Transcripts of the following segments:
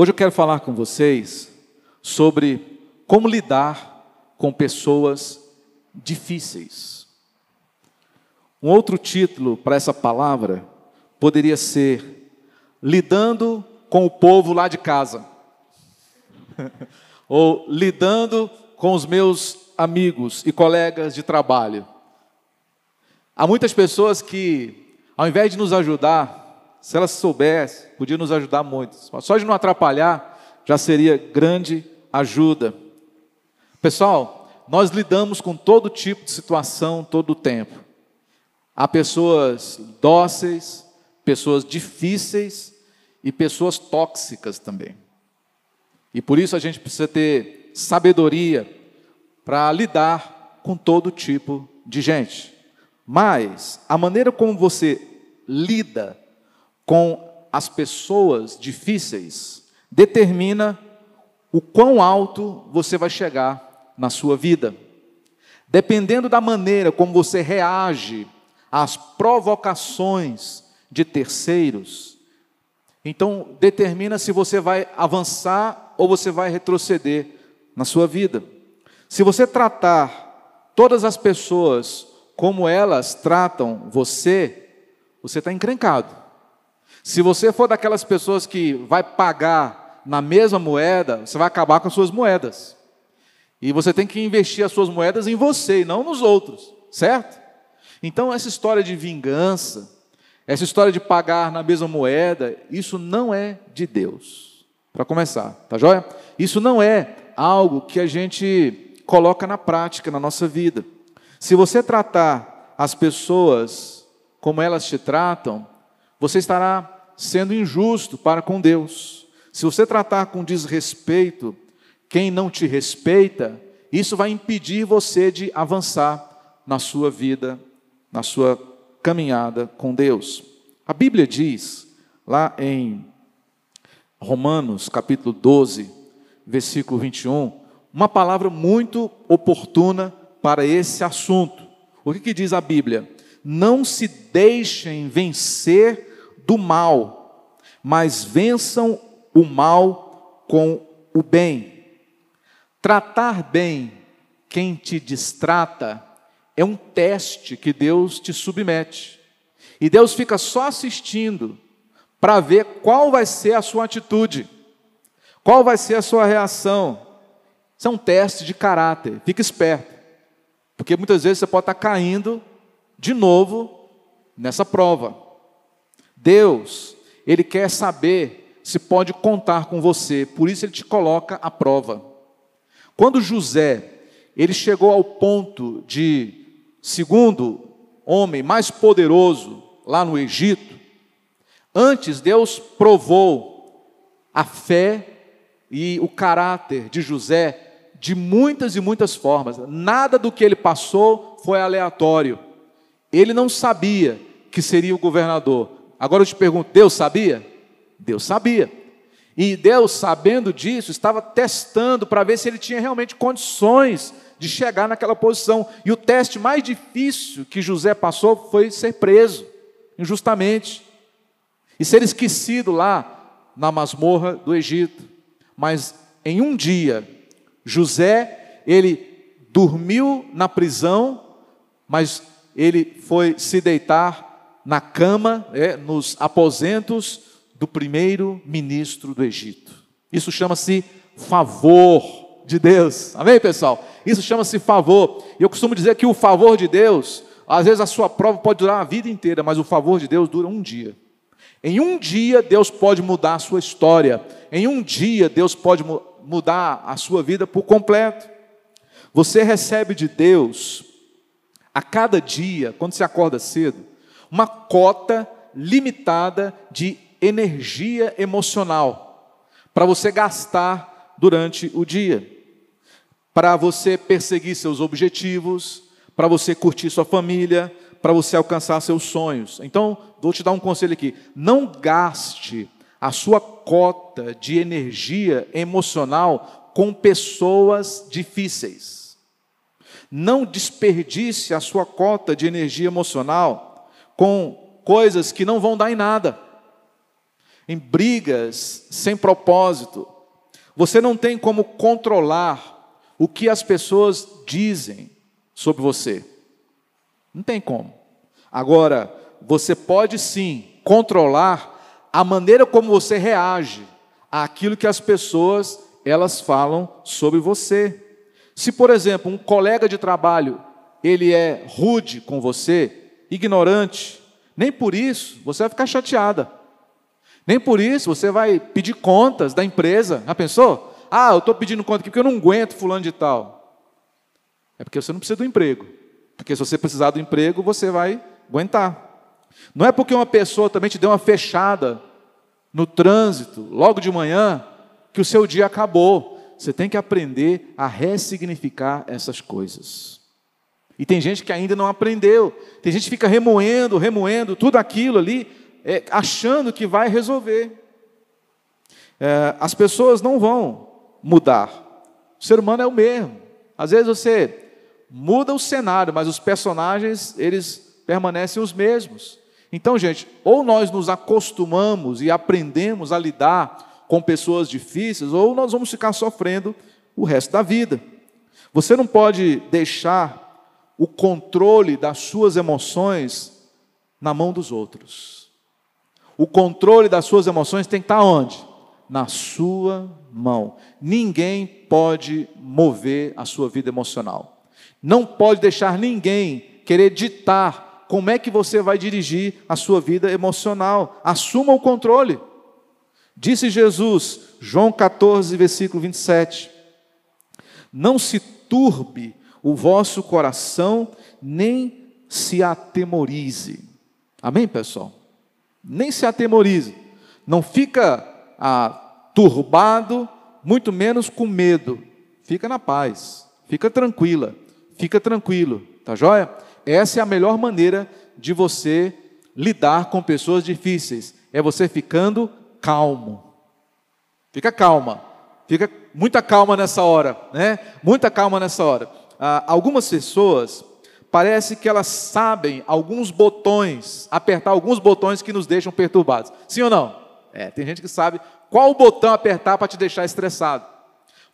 Hoje eu quero falar com vocês sobre como lidar com pessoas difíceis. Um outro título para essa palavra poderia ser Lidando com o povo lá de casa. Ou lidando com os meus amigos e colegas de trabalho. Há muitas pessoas que, ao invés de nos ajudar, se elas soubessem, podiam nos ajudar muito. Só de não atrapalhar já seria grande ajuda. Pessoal, nós lidamos com todo tipo de situação todo o tempo. Há pessoas dóceis, pessoas difíceis e pessoas tóxicas também. E por isso a gente precisa ter sabedoria para lidar com todo tipo de gente. Mas a maneira como você lida com as pessoas difíceis determina o quão alto você vai chegar na sua vida. Dependendo da maneira como você reage às provocações de terceiros, então determina se você vai avançar ou você vai retroceder na sua vida. Se você tratar todas as pessoas como elas tratam você, você está encrencado. Se você for daquelas pessoas que vai pagar na mesma moeda, você vai acabar com as suas moedas. E você tem que investir as suas moedas em você e não nos outros, certo? Então, essa história de vingança, essa história de pagar na mesma moeda, isso não é de Deus. Para começar, tá joia? Isso não é algo que a gente coloca na prática na nossa vida. Se você tratar as pessoas como elas te tratam, você estará sendo injusto para com Deus. Se você tratar com desrespeito quem não te respeita, isso vai impedir você de avançar na sua vida, na sua caminhada com Deus. A Bíblia diz, lá em Romanos capítulo 12, versículo 21, uma palavra muito oportuna para esse assunto. O que, que diz a Bíblia? Não se deixem vencer do mal, mas vençam o mal com o bem. Tratar bem quem te distrata é um teste que Deus te submete. E Deus fica só assistindo para ver qual vai ser a sua atitude, qual vai ser a sua reação. Isso é um teste de caráter. Fique esperto. Porque muitas vezes você pode estar caindo de novo nessa prova. Deus, Ele quer saber se pode contar com você, por isso Ele te coloca à prova. Quando José, ele chegou ao ponto de, segundo homem mais poderoso lá no Egito, antes Deus provou a fé e o caráter de José de muitas e muitas formas. Nada do que ele passou foi aleatório. Ele não sabia que seria o governador. Agora eu te pergunto: Deus sabia? Deus sabia. E Deus, sabendo disso, estava testando para ver se ele tinha realmente condições de chegar naquela posição. E o teste mais difícil que José passou foi ser preso, injustamente, e ser esquecido lá na masmorra do Egito. Mas em um dia, José, ele dormiu na prisão, mas ele foi se deitar na cama, é, nos aposentos do primeiro ministro do Egito. Isso chama-se favor de Deus. Amém, pessoal? Isso chama-se favor. E eu costumo dizer que o favor de Deus, às vezes a sua prova pode durar a vida inteira, mas o favor de Deus dura um dia. Em um dia, Deus pode mudar a sua história. Em um dia, Deus pode mudar a sua vida por completo. Você recebe de Deus, a cada dia, quando você acorda cedo, uma cota limitada de energia emocional para você gastar durante o dia, para você perseguir seus objetivos, para você curtir sua família, para você alcançar seus sonhos. Então, vou te dar um conselho aqui: não gaste a sua cota de energia emocional com pessoas difíceis. Não desperdice a sua cota de energia emocional com coisas que não vão dar em nada. em brigas sem propósito. Você não tem como controlar o que as pessoas dizem sobre você. Não tem como. Agora, você pode sim controlar a maneira como você reage àquilo que as pessoas elas falam sobre você. Se, por exemplo, um colega de trabalho, ele é rude com você, ignorante, nem por isso você vai ficar chateada. Nem por isso você vai pedir contas da empresa. Já pensou? Ah, eu estou pedindo conta aqui porque eu não aguento fulano de tal. É porque você não precisa do emprego. Porque se você precisar do emprego, você vai aguentar. Não é porque uma pessoa também te deu uma fechada no trânsito, logo de manhã, que o seu dia acabou. Você tem que aprender a ressignificar essas coisas. E tem gente que ainda não aprendeu. Tem gente que fica remoendo, remoendo tudo aquilo ali, é, achando que vai resolver. É, as pessoas não vão mudar. O ser humano é o mesmo. Às vezes você muda o cenário, mas os personagens eles permanecem os mesmos. Então, gente, ou nós nos acostumamos e aprendemos a lidar com pessoas difíceis, ou nós vamos ficar sofrendo o resto da vida. Você não pode deixar o controle das suas emoções na mão dos outros. O controle das suas emoções tem que estar onde? Na sua mão. Ninguém pode mover a sua vida emocional. Não pode deixar ninguém querer ditar como é que você vai dirigir a sua vida emocional. Assuma o controle. Disse Jesus, João 14, versículo 27. Não se turbe o vosso coração, nem se atemorize. Amém, pessoal? Nem se atemorize. Não fica ah, turbado, muito menos com medo. Fica na paz, fica tranquila, fica tranquilo, tá joia? Essa é a melhor maneira de você lidar com pessoas difíceis. É você ficando calmo. Fica calma. Fica muita calma nessa hora, né? Muita calma nessa hora. Ah, algumas pessoas parece que elas sabem alguns botões, apertar alguns botões que nos deixam perturbados. Sim ou não? É, tem gente que sabe qual botão apertar para te deixar estressado.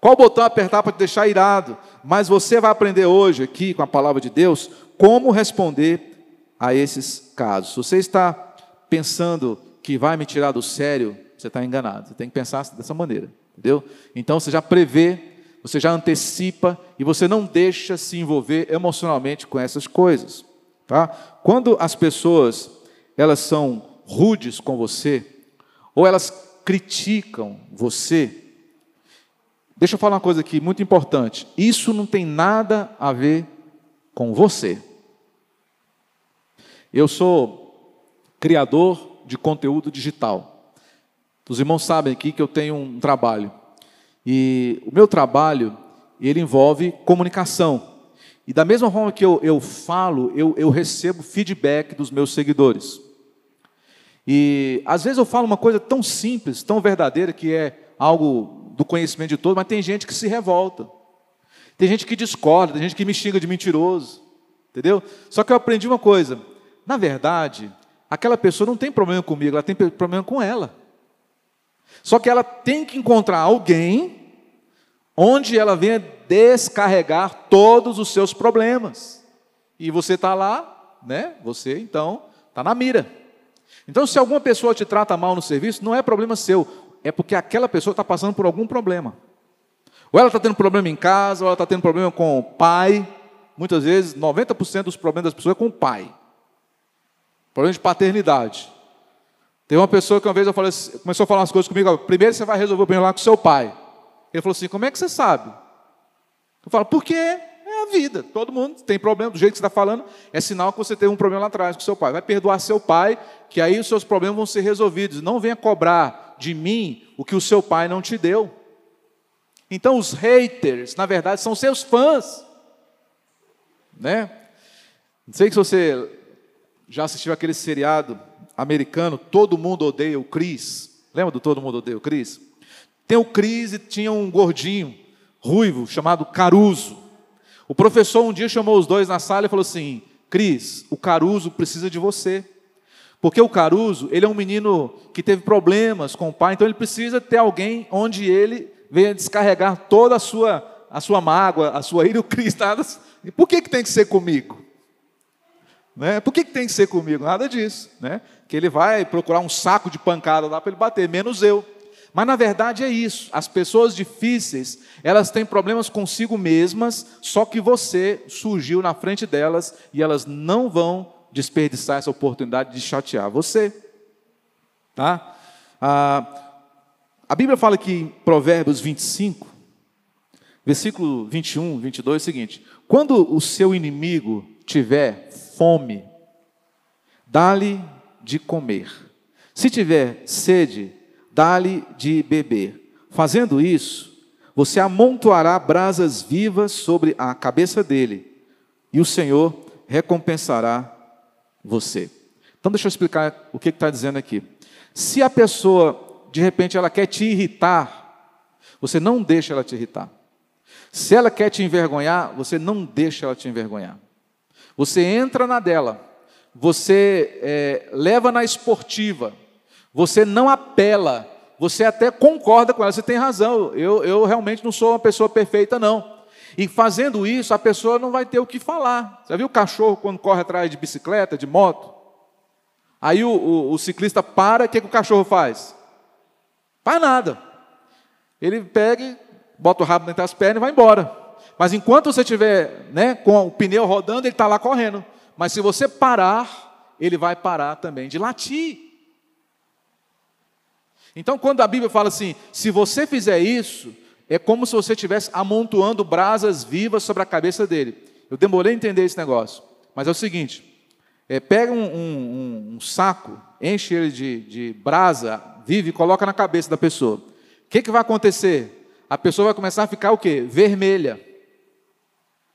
Qual botão apertar para te deixar irado? Mas você vai aprender hoje aqui com a palavra de Deus como responder a esses casos. Você está pensando que vai me tirar do sério, você está enganado. Você tem que pensar dessa maneira, entendeu? Então você já prevê, você já antecipa e você não deixa se envolver emocionalmente com essas coisas, tá? Quando as pessoas elas são rudes com você ou elas criticam você, deixa eu falar uma coisa aqui muito importante. Isso não tem nada a ver com você. Eu sou criador de conteúdo digital. Os irmãos sabem aqui que eu tenho um trabalho. E o meu trabalho, ele envolve comunicação. E da mesma forma que eu, eu falo, eu, eu recebo feedback dos meus seguidores. E às vezes eu falo uma coisa tão simples, tão verdadeira, que é algo do conhecimento de todos, mas tem gente que se revolta. Tem gente que discorda, tem gente que me xinga de mentiroso, entendeu? Só que eu aprendi uma coisa: na verdade, aquela pessoa não tem problema comigo, ela tem problema com ela. Só que ela tem que encontrar alguém onde ela venha descarregar todos os seus problemas. E você está lá, né? Você então está na mira. Então, se alguma pessoa te trata mal no serviço, não é problema seu, é porque aquela pessoa está passando por algum problema. Ou ela está tendo problema em casa, ou ela está tendo problema com o pai. Muitas vezes, 90% dos problemas das pessoas é com o pai. Problema de paternidade. Tem uma pessoa que uma vez eu falei, assim, começou a falar umas coisas comigo. Primeiro você vai resolver o problema lá com seu pai. Ele falou assim: Como é que você sabe? Eu falo: Porque é a vida. Todo mundo tem problema. Do jeito que você está falando, é sinal que você teve um problema lá atrás com seu pai. Vai perdoar seu pai, que aí os seus problemas vão ser resolvidos. Não venha cobrar de mim o que o seu pai não te deu. Então os haters, na verdade, são seus fãs. Né? Não sei se você já assistiu aquele seriado americano, Todo Mundo Odeia o Chris. Lembra do Todo Mundo Odeia o Chris? Tem o Chris e tinha um gordinho, ruivo, chamado Caruso. O professor um dia chamou os dois na sala e falou assim: Cris, o Caruso precisa de você. Porque o Caruso, ele é um menino que teve problemas com o pai, então ele precisa ter alguém onde ele venha descarregar toda a sua, a sua mágoa, a sua ira, o Cristo. Por que, que tem que ser comigo? Né? Por que, que tem que ser comigo? Nada disso. Né? Que ele vai procurar um saco de pancada lá para ele bater, menos eu. Mas na verdade é isso. As pessoas difíceis, elas têm problemas consigo mesmas, só que você surgiu na frente delas e elas não vão desperdiçar essa oportunidade de chatear você. Tá? Ah, a Bíblia fala que em Provérbios 25, versículo 21, 22 é o seguinte: Quando o seu inimigo tiver fome, dá-lhe de comer. Se tiver sede, dá-lhe de beber. Fazendo isso, você amontoará brasas vivas sobre a cabeça dele, e o Senhor recompensará você. Então, deixa eu explicar o que está dizendo aqui. Se a pessoa, de repente, ela quer te irritar, você não deixa ela te irritar. Se ela quer te envergonhar, você não deixa ela te envergonhar. Você entra na dela, você é, leva na esportiva, você não apela, você até concorda com ela, você tem razão, eu, eu realmente não sou uma pessoa perfeita, não. E fazendo isso, a pessoa não vai ter o que falar. Você viu o cachorro quando corre atrás de bicicleta, de moto? Aí o, o, o ciclista para, o que, que o cachorro faz? Faz nada. Ele pega, bota o rabo dentro das pernas e vai embora. Mas enquanto você estiver né, com o pneu rodando, ele está lá correndo. Mas se você parar, ele vai parar também de latir. Então, quando a Bíblia fala assim, se você fizer isso, é como se você estivesse amontoando brasas vivas sobre a cabeça dele. Eu demorei a entender esse negócio, mas é o seguinte: é, pega um, um, um, saco, enche ele de, de brasa viva e coloca na cabeça da pessoa. O que, que vai acontecer? A pessoa vai começar a ficar o quê? Vermelha.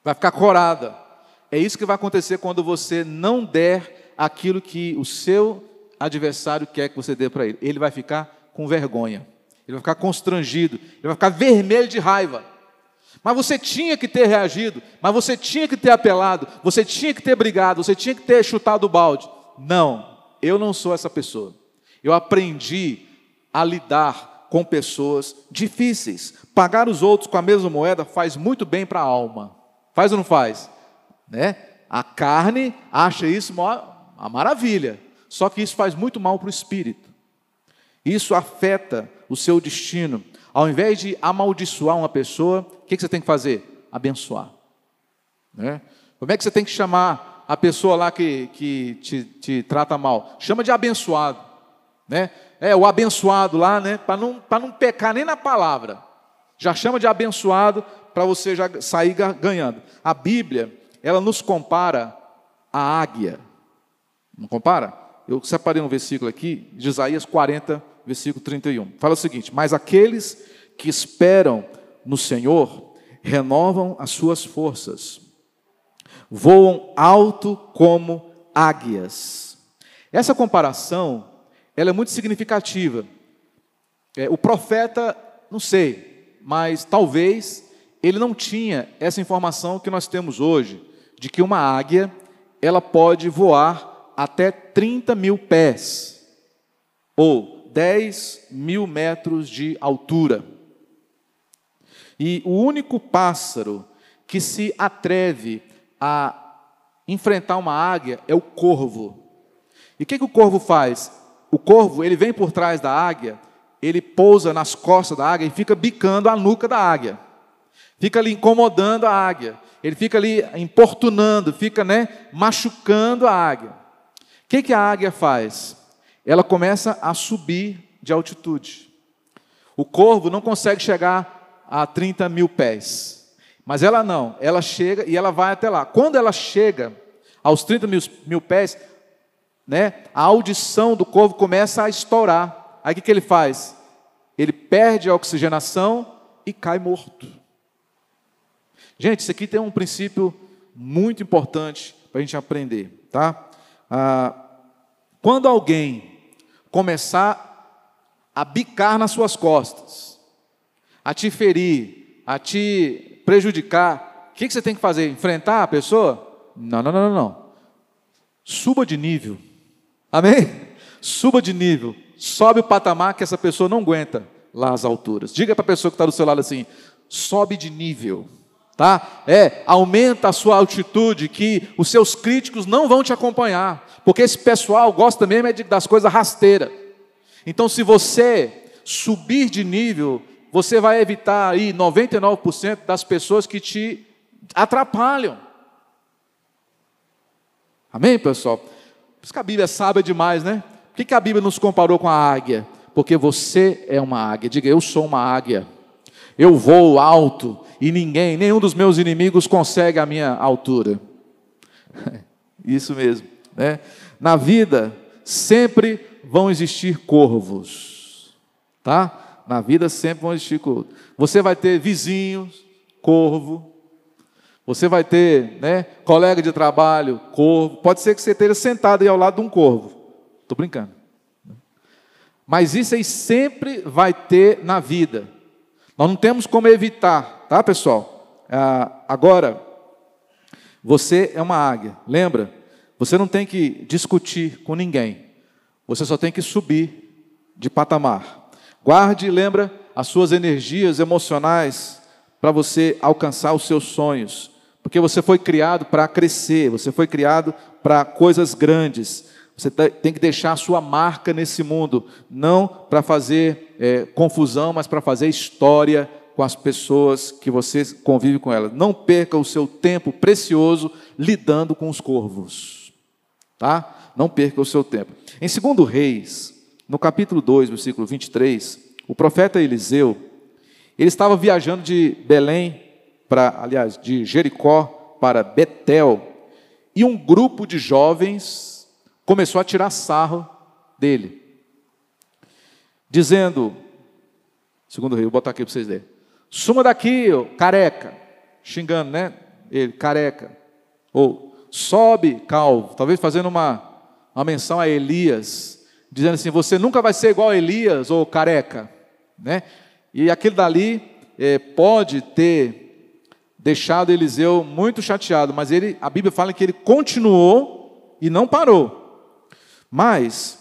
Vai ficar corada. É isso que vai acontecer quando você não der aquilo que o seu adversário quer que você dê para ele. Ele vai ficar com vergonha, ele vai ficar constrangido, ele vai ficar vermelho de raiva. Mas você tinha que ter reagido, mas você tinha que ter apelado, você tinha que ter brigado, você tinha que ter chutado o balde. Não, eu não sou essa pessoa. Eu aprendi a lidar com pessoas difíceis. Pagar os outros com a mesma moeda faz muito bem para a alma. Faz ou não faz? Né? A carne acha isso uma maravilha. Só que isso faz muito mal para o espírito. Isso afeta o seu destino. Ao invés de amaldiçoar uma pessoa, o que você tem que fazer? Abençoar. Né? Como é que você tem que chamar a pessoa lá que, que te, te trata mal? Chama de abençoado. Né? É, o abençoado lá, né? para não, não pecar nem na palavra. Já chama de abençoado para você já sair ganhando. A Bíblia, ela nos compara à águia. Não compara? Eu separei um versículo aqui, de Isaías 40, versículo 31. Fala o seguinte: Mas aqueles que esperam no Senhor renovam as suas forças, voam alto como águias. Essa comparação ela é muito significativa. É, o profeta, não sei, mas talvez ele não tinha essa informação que nós temos hoje, de que uma águia ela pode voar até 30 mil pés, ou 10 mil metros de altura. E o único pássaro que se atreve a enfrentar uma águia é o corvo. E o que, que o corvo faz? O corvo, ele vem por trás da águia, ele pousa nas costas da águia e fica bicando a nuca da águia. Fica ali incomodando a águia. Ele fica ali importunando, fica né, machucando a águia. O que, que a águia faz? ela começa a subir de altitude. O corvo não consegue chegar a 30 mil pés, mas ela não, ela chega e ela vai até lá. Quando ela chega aos 30 mil, mil pés, né, a audição do corvo começa a estourar. Aí o que, que ele faz? Ele perde a oxigenação e cai morto. Gente, isso aqui tem um princípio muito importante para a gente aprender, tá? Ah, quando alguém começar a bicar nas suas costas, a te ferir, a te prejudicar, o que você tem que fazer? Enfrentar a pessoa? Não, não, não, não. Suba de nível. Amém? Suba de nível, sobe o patamar que essa pessoa não aguenta lá às alturas. Diga para a pessoa que está do seu lado assim: sobe de nível. Tá? É, aumenta a sua altitude que os seus críticos não vão te acompanhar, porque esse pessoal gosta mesmo é das coisas rasteiras. Então, se você subir de nível, você vai evitar aí 99% das pessoas que te atrapalham. Amém, pessoal? Por isso que a Bíblia é sábia demais, né? Por que, que a Bíblia nos comparou com a águia? Porque você é uma águia. Diga, eu sou uma águia. Eu vou alto e ninguém, nenhum dos meus inimigos consegue a minha altura. Isso mesmo. Né? Na vida, sempre vão existir corvos. Tá? Na vida sempre vão existir corvos. Você vai ter vizinhos, corvo. Você vai ter né, colega de trabalho, corvo. Pode ser que você esteja sentado aí ao lado de um corvo. Estou brincando. Mas isso aí sempre vai ter na vida. Nós não temos como evitar, tá, pessoal? Ah, agora, você é uma águia, lembra? Você não tem que discutir com ninguém, você só tem que subir de patamar. Guarde e lembra as suas energias emocionais para você alcançar os seus sonhos, porque você foi criado para crescer, você foi criado para coisas grandes. Você tem que deixar a sua marca nesse mundo, não para fazer é, confusão, mas para fazer história com as pessoas que você convive com elas. Não perca o seu tempo precioso lidando com os corvos. Tá? Não perca o seu tempo. Em 2 Reis, no capítulo 2, versículo 23, o profeta Eliseu, ele estava viajando de Belém para, aliás, de Jericó para Betel, e um grupo de jovens começou a tirar sarro dele, dizendo, segundo o rei, vou botar aqui para vocês lerem, suma daqui, careca, xingando, né? Ele, careca, ou sobe, calvo, talvez fazendo uma, uma menção a Elias, dizendo assim: você nunca vai ser igual a Elias ou careca, né? E aquele dali é, pode ter deixado Eliseu muito chateado, mas ele, a Bíblia fala que ele continuou e não parou. Mas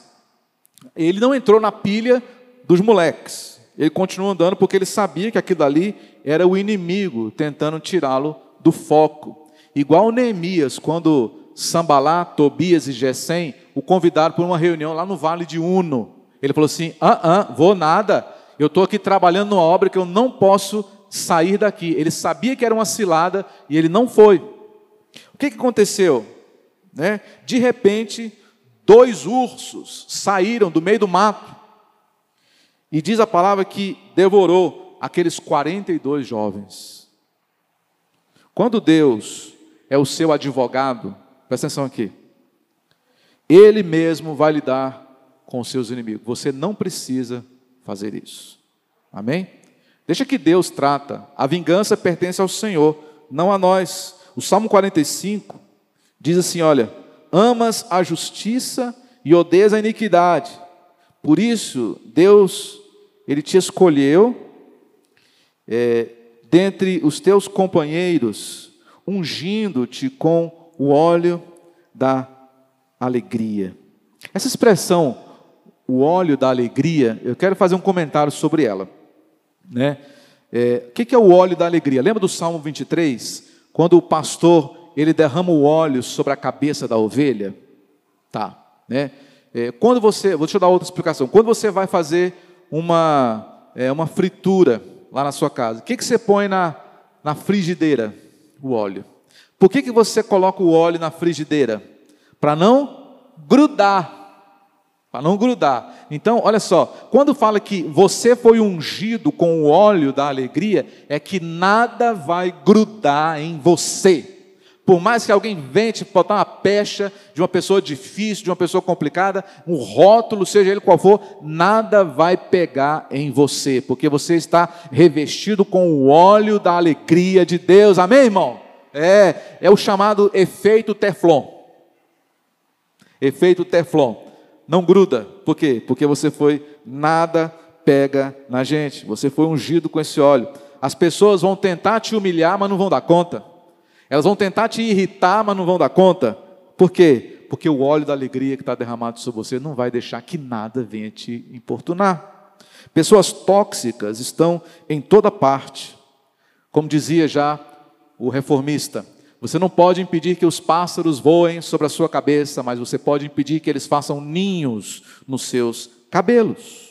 ele não entrou na pilha dos moleques. Ele continuou andando porque ele sabia que aquilo ali era o inimigo tentando tirá-lo do foco. Igual Neemias, quando Sambalá, Tobias e Gesem o convidaram para uma reunião lá no Vale de Uno. Ele falou assim: ah, ah, vou nada. Eu estou aqui trabalhando numa obra que eu não posso sair daqui. Ele sabia que era uma cilada e ele não foi. O que, que aconteceu? Né? De repente, dois ursos saíram do meio do mato. E diz a palavra que devorou aqueles 42 jovens. Quando Deus é o seu advogado, presta atenção aqui, Ele mesmo vai lidar com os seus inimigos. Você não precisa fazer isso. Amém? Deixa que Deus trata. A vingança pertence ao Senhor, não a nós. O Salmo 45 diz assim: olha, amas a justiça e odeias a iniquidade. Por isso, Deus, Ele te escolheu é, dentre os teus companheiros, ungindo-te com o óleo da alegria. Essa expressão, o óleo da alegria, eu quero fazer um comentário sobre ela. Né? É, o que é o óleo da alegria? Lembra do Salmo 23? Quando o pastor ele derrama o óleo sobre a cabeça da ovelha? Tá, né? É, quando você, vou te dar outra explicação. Quando você vai fazer uma, é, uma fritura lá na sua casa, o que, que você põe na, na frigideira? O óleo. Por que, que você coloca o óleo na frigideira? Para não grudar. Para não grudar. Então, olha só, quando fala que você foi ungido com o óleo da alegria, é que nada vai grudar em você. Por mais que alguém vente botar uma pecha de uma pessoa difícil, de uma pessoa complicada, um rótulo, seja ele qual for, nada vai pegar em você, porque você está revestido com o óleo da alegria de Deus. Amém, irmão? É, é o chamado efeito Teflon. Efeito Teflon. Não gruda. Por quê? Porque você foi nada pega na gente. Você foi ungido com esse óleo. As pessoas vão tentar te humilhar, mas não vão dar conta. Elas vão tentar te irritar, mas não vão dar conta. Por quê? Porque o óleo da alegria que está derramado sobre você não vai deixar que nada venha te importunar. Pessoas tóxicas estão em toda parte. Como dizia já o reformista, você não pode impedir que os pássaros voem sobre a sua cabeça, mas você pode impedir que eles façam ninhos nos seus cabelos.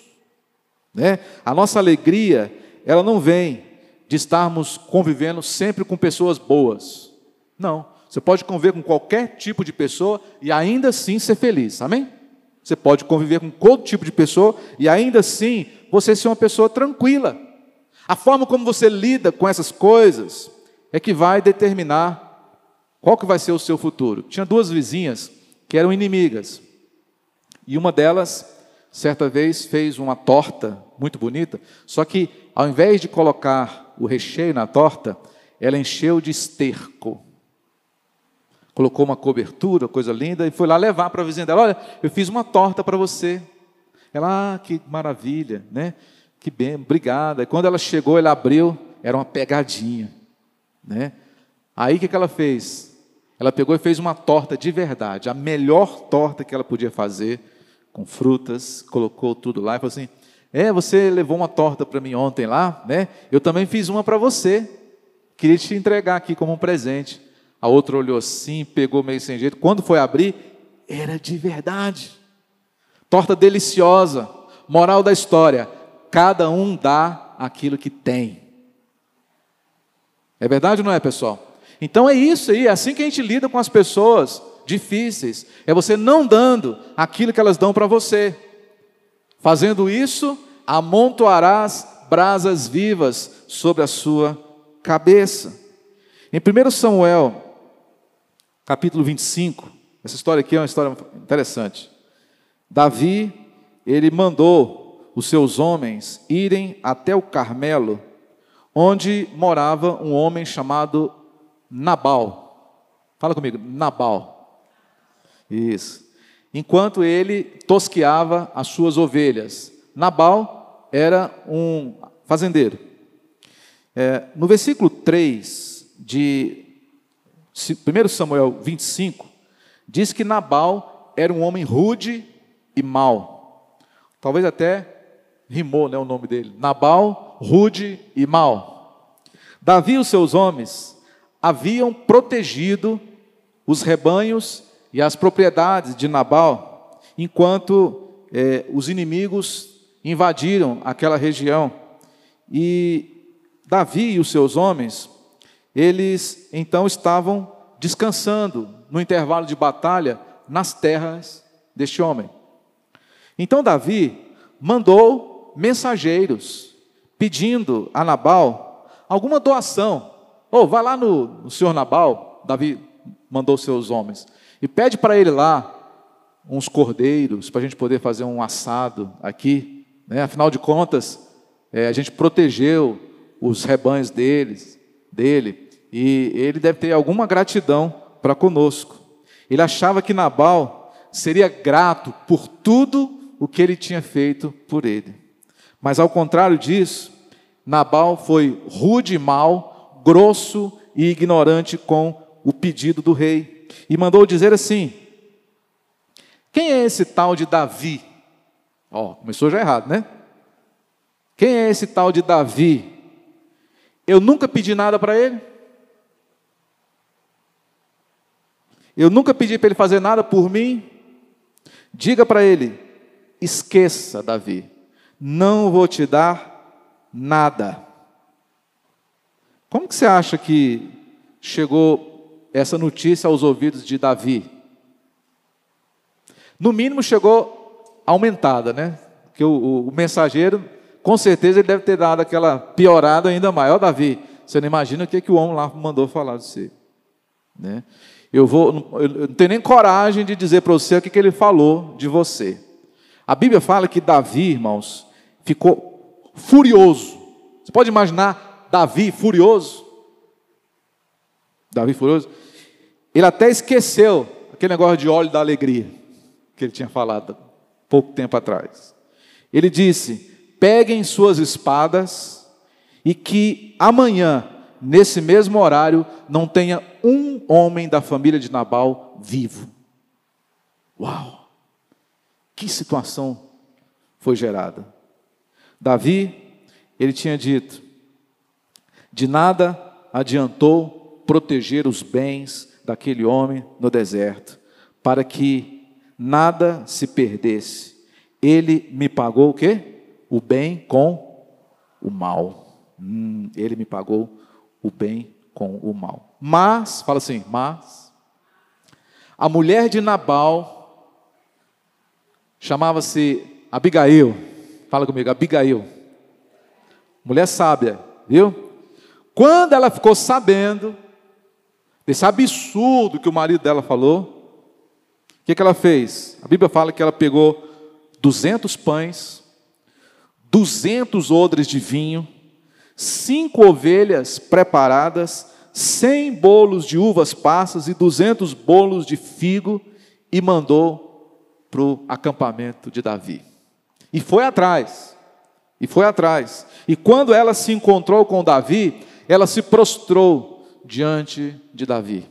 Né? A nossa alegria, ela não vem de estarmos convivendo sempre com pessoas boas. Não. Você pode conviver com qualquer tipo de pessoa e ainda assim ser feliz. Amém? Você pode conviver com todo tipo de pessoa e ainda assim você ser uma pessoa tranquila. A forma como você lida com essas coisas é que vai determinar qual que vai ser o seu futuro. Tinha duas vizinhas que eram inimigas. E uma delas, certa vez, fez uma torta muito bonita, só que ao invés de colocar o recheio na torta, ela encheu de esterco. Colocou uma cobertura, coisa linda, e foi lá levar para a vizinha dela: Olha, eu fiz uma torta para você. Ela, ah, que maravilha, né? Que bem, obrigada. E quando ela chegou, ela abriu, era uma pegadinha, né? Aí o que, que ela fez? Ela pegou e fez uma torta de verdade, a melhor torta que ela podia fazer, com frutas, colocou tudo lá e falou assim: é, você levou uma torta para mim ontem lá, né? Eu também fiz uma para você. Queria te entregar aqui como um presente. A outra olhou assim, pegou meio sem jeito. Quando foi abrir, era de verdade. Torta deliciosa. Moral da história: cada um dá aquilo que tem. É verdade ou não é, pessoal? Então é isso aí, é assim que a gente lida com as pessoas difíceis. É você não dando aquilo que elas dão para você. Fazendo isso, amontoarás brasas vivas sobre a sua cabeça. Em 1 Samuel, capítulo 25, essa história aqui é uma história interessante. Davi, ele mandou os seus homens irem até o Carmelo, onde morava um homem chamado Nabal. Fala comigo, Nabal. Isso enquanto ele tosqueava as suas ovelhas. Nabal era um fazendeiro. É, no versículo 3 de 1 Samuel 25, diz que Nabal era um homem rude e mau. Talvez até rimou né, o nome dele. Nabal, rude e mau. Davi e os seus homens haviam protegido os rebanhos e as propriedades de Nabal, enquanto é, os inimigos invadiram aquela região. E Davi e os seus homens, eles então estavam descansando no intervalo de batalha nas terras deste homem. Então Davi mandou mensageiros pedindo a Nabal alguma doação. Ou oh, vai lá no, no senhor Nabal, Davi mandou seus homens. E pede para ele lá uns cordeiros para a gente poder fazer um assado aqui. Né? Afinal de contas, é, a gente protegeu os rebanhos deles, dele, e ele deve ter alguma gratidão para conosco. Ele achava que Nabal seria grato por tudo o que ele tinha feito por ele. Mas ao contrário disso, Nabal foi rude e mau, grosso e ignorante com o pedido do rei e mandou dizer assim: Quem é esse tal de Davi? Ó, oh, começou já errado, né? Quem é esse tal de Davi? Eu nunca pedi nada para ele. Eu nunca pedi para ele fazer nada por mim. Diga para ele: esqueça, Davi, não vou te dar nada. Como que você acha que chegou essa notícia aos ouvidos de Davi. No mínimo chegou aumentada, né? Que o, o, o, mensageiro, com certeza, ele deve ter dado aquela piorada ainda maior. Davi, você não imagina o que, que o homem lá mandou falar de você. Né? Eu, vou, eu não tenho nem coragem de dizer para você o que, que ele falou de você. A Bíblia fala que Davi, irmãos, ficou furioso. Você pode imaginar Davi furioso? Davi furioso. Ele até esqueceu aquele negócio de óleo da alegria que ele tinha falado pouco tempo atrás. Ele disse: peguem suas espadas e que amanhã, nesse mesmo horário, não tenha um homem da família de Nabal vivo. Uau! Que situação foi gerada. Davi, ele tinha dito: de nada adiantou proteger os bens daquele homem no deserto, para que nada se perdesse. Ele me pagou o quê? O bem com o mal. Hum, ele me pagou o bem com o mal. Mas, fala assim, mas a mulher de Nabal chamava-se Abigail. Fala comigo, Abigail. Mulher sábia, viu? Quando ela ficou sabendo desse absurdo que o marido dela falou, o que, que ela fez? A Bíblia fala que ela pegou 200 pães, 200 odres de vinho, cinco ovelhas preparadas, cem bolos de uvas passas e duzentos bolos de figo, e mandou para o acampamento de Davi. E foi atrás, e foi atrás. E quando ela se encontrou com Davi, ela se prostrou diante de Davi.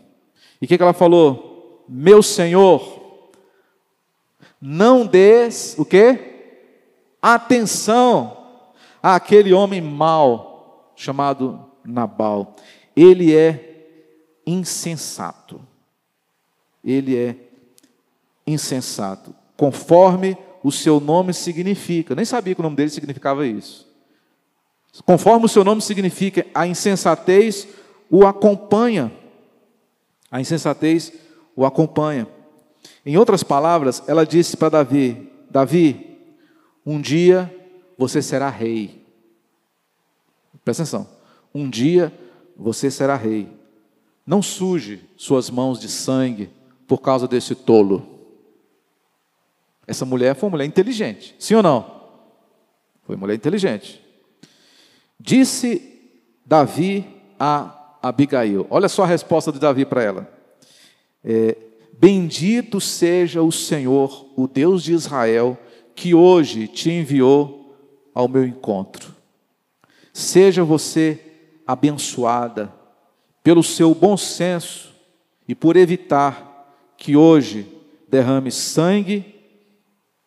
E o que, que ela falou? Meu senhor, não des o que? Atenção àquele homem mau chamado Nabal. Ele é insensato. Ele é insensato, conforme o seu nome significa. Nem sabia que o nome dele significava isso. Conforme o seu nome significa, a insensatez o acompanha. A insensatez o acompanha. Em outras palavras, ela disse para Davi: Davi, um dia você será rei. Presta atenção. Um dia você será rei. Não suje suas mãos de sangue por causa desse tolo. Essa mulher foi uma mulher inteligente, sim ou não? Foi uma mulher inteligente. Disse Davi a Abigail: Olha só a resposta de Davi para ela. É, Bendito seja o Senhor, o Deus de Israel, que hoje te enviou ao meu encontro. Seja você abençoada pelo seu bom senso e por evitar que hoje derrame sangue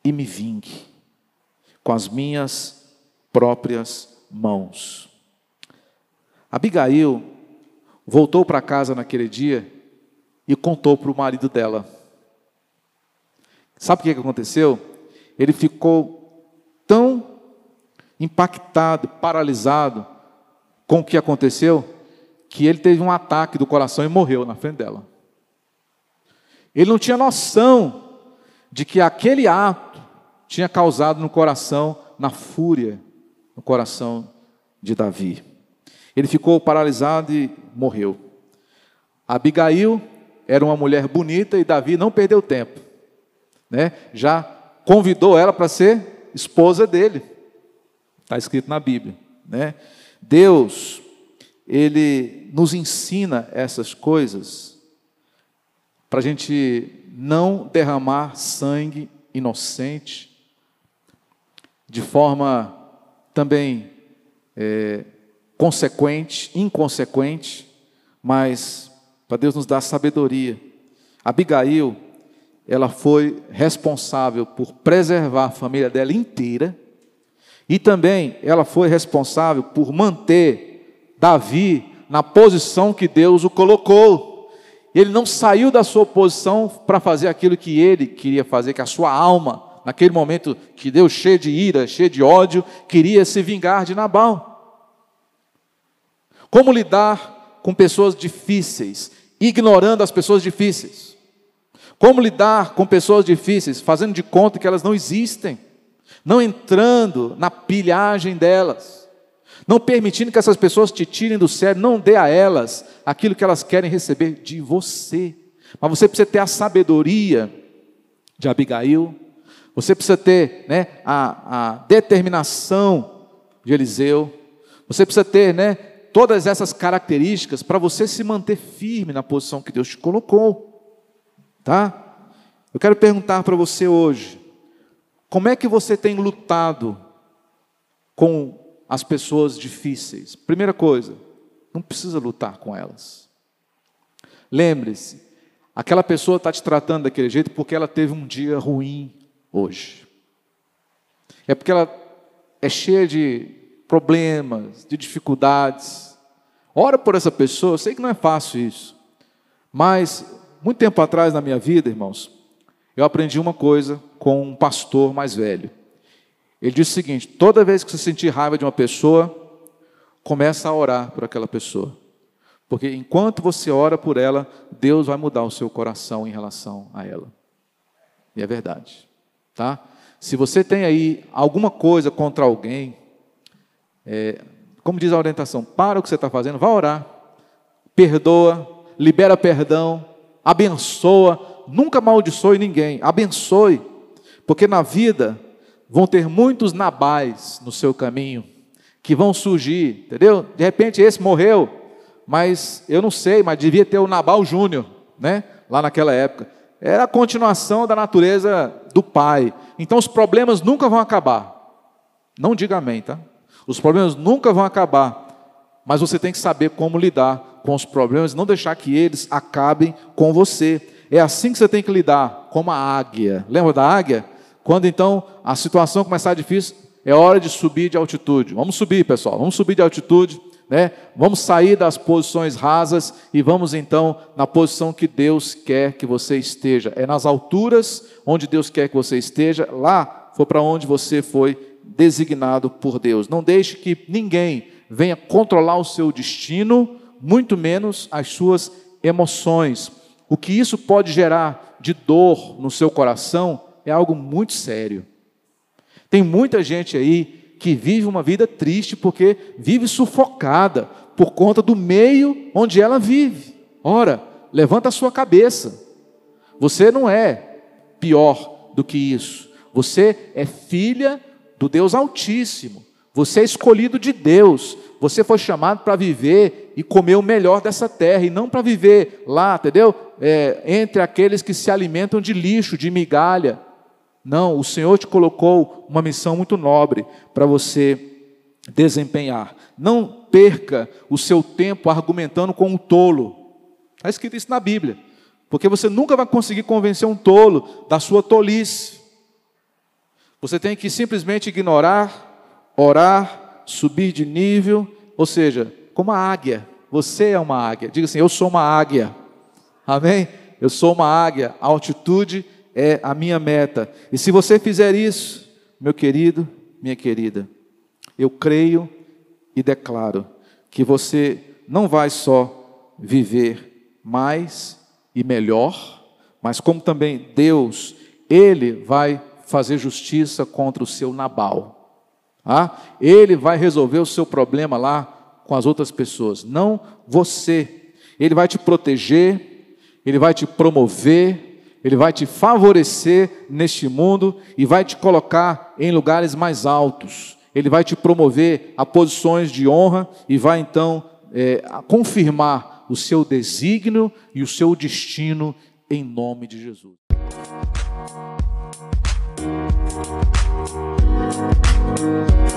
e me vingue com as minhas próprias mãos. Abigail voltou para casa naquele dia e contou para o marido dela. Sabe o que aconteceu? Ele ficou tão impactado, paralisado com o que aconteceu, que ele teve um ataque do coração e morreu na frente dela. Ele não tinha noção de que aquele ato tinha causado no coração, na fúria, no coração de Davi. Ele ficou paralisado e morreu. Abigail era uma mulher bonita e Davi não perdeu tempo, né? Já convidou ela para ser esposa dele. Está escrito na Bíblia, né? Deus, Ele nos ensina essas coisas para a gente não derramar sangue inocente, de forma também é, consequente, inconsequente, mas para Deus nos dar sabedoria. Abigail, ela foi responsável por preservar a família dela inteira e também ela foi responsável por manter Davi na posição que Deus o colocou. Ele não saiu da sua posição para fazer aquilo que ele queria fazer, que a sua alma, naquele momento que Deus, cheio de ira, cheio de ódio, queria se vingar de Nabal. Como lidar com pessoas difíceis, ignorando as pessoas difíceis? Como lidar com pessoas difíceis, fazendo de conta que elas não existem? Não entrando na pilhagem delas, não permitindo que essas pessoas te tirem do sério, não dê a elas aquilo que elas querem receber de você. Mas você precisa ter a sabedoria de Abigail, você precisa ter né, a, a determinação de Eliseu, você precisa ter né, todas essas características para você se manter firme na posição que Deus te colocou. Tá? Eu quero perguntar para você hoje, como é que você tem lutado com as pessoas difíceis? Primeira coisa, não precisa lutar com elas. Lembre-se, Aquela pessoa está te tratando daquele jeito porque ela teve um dia ruim hoje. É porque ela é cheia de problemas, de dificuldades. Ora por essa pessoa, eu sei que não é fácil isso. Mas, muito tempo atrás na minha vida, irmãos, eu aprendi uma coisa com um pastor mais velho. Ele disse o seguinte: toda vez que você sentir raiva de uma pessoa, começa a orar por aquela pessoa. Porque enquanto você ora por ela, Deus vai mudar o seu coração em relação a ela. E é verdade. Tá? Se você tem aí alguma coisa contra alguém, é, como diz a orientação, para o que você está fazendo, vá orar, perdoa, libera perdão, abençoa, nunca amaldiçoe ninguém, abençoe, porque na vida vão ter muitos nabais no seu caminho que vão surgir, entendeu? De repente esse morreu, mas eu não sei, mas devia ter o Nabal Júnior, né? Lá naquela época. Era a continuação da natureza do pai. Então os problemas nunca vão acabar. Não diga amém, tá? Os problemas nunca vão acabar. Mas você tem que saber como lidar com os problemas, não deixar que eles acabem com você. É assim que você tem que lidar, como a águia. Lembra da águia? Quando então a situação começar difícil, é hora de subir de altitude. Vamos subir, pessoal, vamos subir de altitude, né? Vamos sair das posições rasas e vamos então na posição que Deus quer que você esteja. É nas alturas onde Deus quer que você esteja, lá foi para onde você foi designado por Deus. Não deixe que ninguém venha controlar o seu destino, muito menos as suas emoções. O que isso pode gerar de dor no seu coração é algo muito sério. Tem muita gente aí que vive uma vida triste porque vive sufocada por conta do meio onde ela vive. Ora, levanta a sua cabeça. Você não é pior do que isso. Você é filha do Deus Altíssimo. Você é escolhido de Deus. Você foi chamado para viver e comer o melhor dessa terra e não para viver lá, entendeu? É, entre aqueles que se alimentam de lixo, de migalha. Não, o Senhor te colocou uma missão muito nobre para você desempenhar. Não perca o seu tempo argumentando com um tolo. Está escrito isso na Bíblia. Porque você nunca vai conseguir convencer um tolo da sua tolice. Você tem que simplesmente ignorar, orar, subir de nível, ou seja, como a águia. Você é uma águia. Diga assim: Eu sou uma águia. Amém? Eu sou uma águia. A altitude é a minha meta. E se você fizer isso, meu querido, minha querida, eu creio e declaro que você não vai só viver mais e melhor, mas como também Deus, Ele vai fazer justiça contra o seu Nabal. Ah, ele vai resolver o seu problema lá com as outras pessoas, não você. Ele vai te proteger, ele vai te promover, ele vai te favorecer neste mundo e vai te colocar em lugares mais altos. Ele vai te promover a posições de honra e vai então é, confirmar o seu desígnio e o seu destino em nome de Jesus. Thank you.